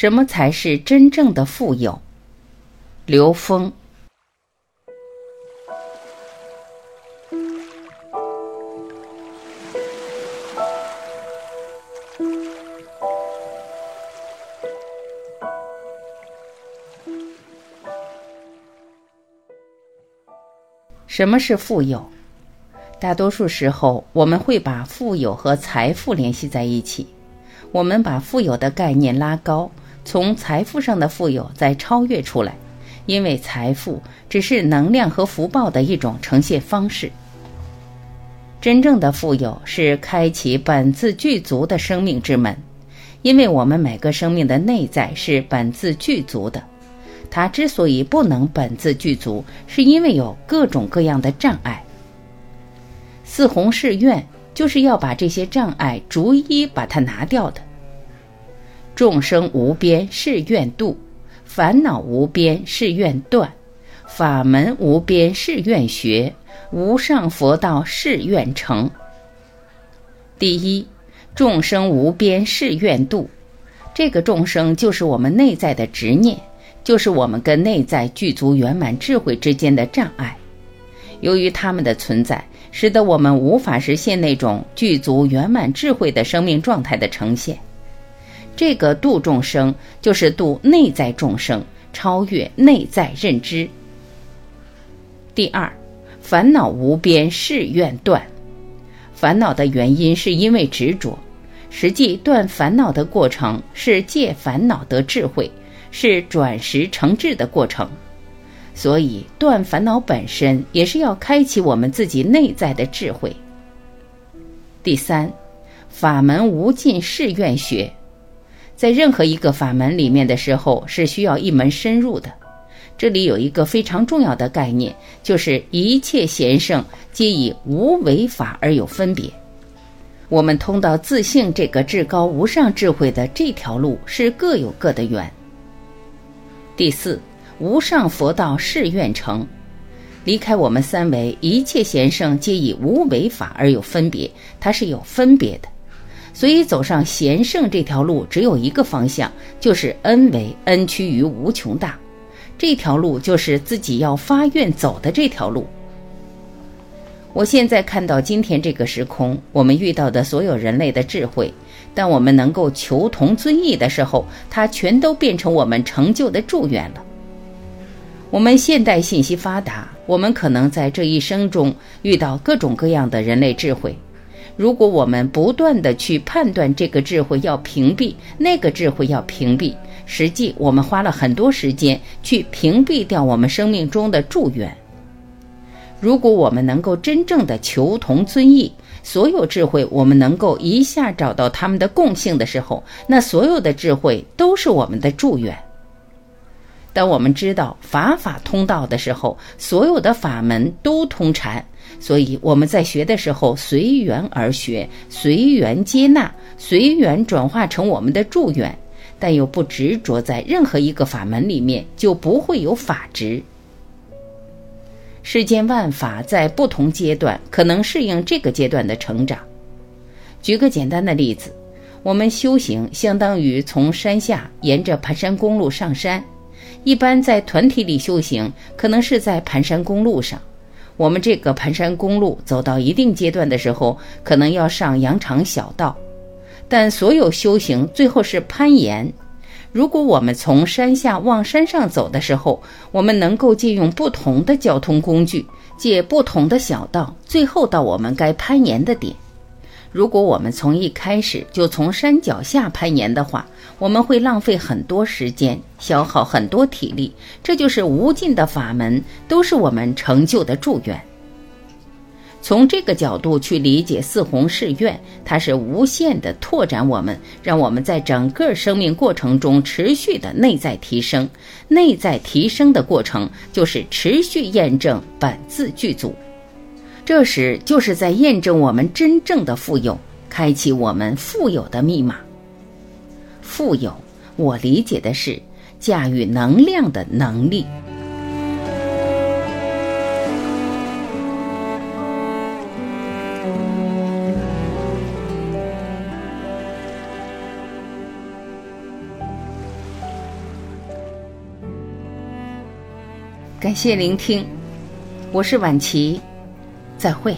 什么才是真正的富有？刘峰。什么是富有？大多数时候，我们会把富有和财富联系在一起。我们把富有的概念拉高，从财富上的富有再超越出来，因为财富只是能量和福报的一种呈现方式。真正的富有是开启本自具足的生命之门，因为我们每个生命的内在是本自具足的。它之所以不能本自具足，是因为有各种各样的障碍。四弘誓愿就是要把这些障碍逐一把它拿掉的。众生无边誓愿度，烦恼无边誓愿断，法门无边誓愿学，无上佛道誓愿成。第一，众生无边誓愿度，这个众生就是我们内在的执念。就是我们跟内在具足圆满智慧之间的障碍，由于他们的存在，使得我们无法实现那种具足圆满智慧的生命状态的呈现。这个度众生，就是度内在众生，超越内在认知。第二，烦恼无边誓愿断，烦恼的原因是因为执着，实际断烦恼的过程是借烦恼得智慧。是转识成智的过程，所以断烦恼本身也是要开启我们自己内在的智慧。第三，法门无尽誓愿学，在任何一个法门里面的时候是需要一门深入的。这里有一个非常重要的概念，就是一切贤圣皆以无为法而有分别。我们通到自性这个至高无上智慧的这条路是各有各的缘。第四，无上佛道誓愿成，离开我们三维，一切贤圣皆以无为法而有分别，它是有分别的，所以走上贤圣这条路只有一个方向，就是恩为恩趋于无穷大，这条路就是自己要发愿走的这条路。我现在看到今天这个时空，我们遇到的所有人类的智慧。当我们能够求同尊异的时候，它全都变成我们成就的祝愿了。我们现代信息发达，我们可能在这一生中遇到各种各样的人类智慧。如果我们不断的去判断这个智慧要屏蔽，那个智慧要屏蔽，实际我们花了很多时间去屏蔽掉我们生命中的祝愿。如果我们能够真正的求同尊异，所有智慧，我们能够一下找到他们的共性的时候，那所有的智慧都是我们的祝愿。当我们知道法法通道的时候，所有的法门都通禅。所以我们在学的时候，随缘而学，随缘接纳，随缘转化成我们的祝愿，但又不执着在任何一个法门里面，就不会有法执。世间万法在不同阶段可能适应这个阶段的成长。举个简单的例子，我们修行相当于从山下沿着盘山公路上山。一般在团体里修行，可能是在盘山公路上。我们这个盘山公路走到一定阶段的时候，可能要上羊肠小道。但所有修行最后是攀岩。如果我们从山下往山上走的时候，我们能够借用不同的交通工具，借不同的小道，最后到我们该攀岩的点。如果我们从一开始就从山脚下攀岩的话，我们会浪费很多时间，消耗很多体力。这就是无尽的法门，都是我们成就的祝愿。从这个角度去理解四弘誓愿，它是无限的拓展我们，让我们在整个生命过程中持续的内在提升。内在提升的过程就是持续验证本自具足，这时就是在验证我们真正的富有开启我们富有的密码。富有我理解的是驾驭能量的能力。感谢聆听我是婉琪。再会。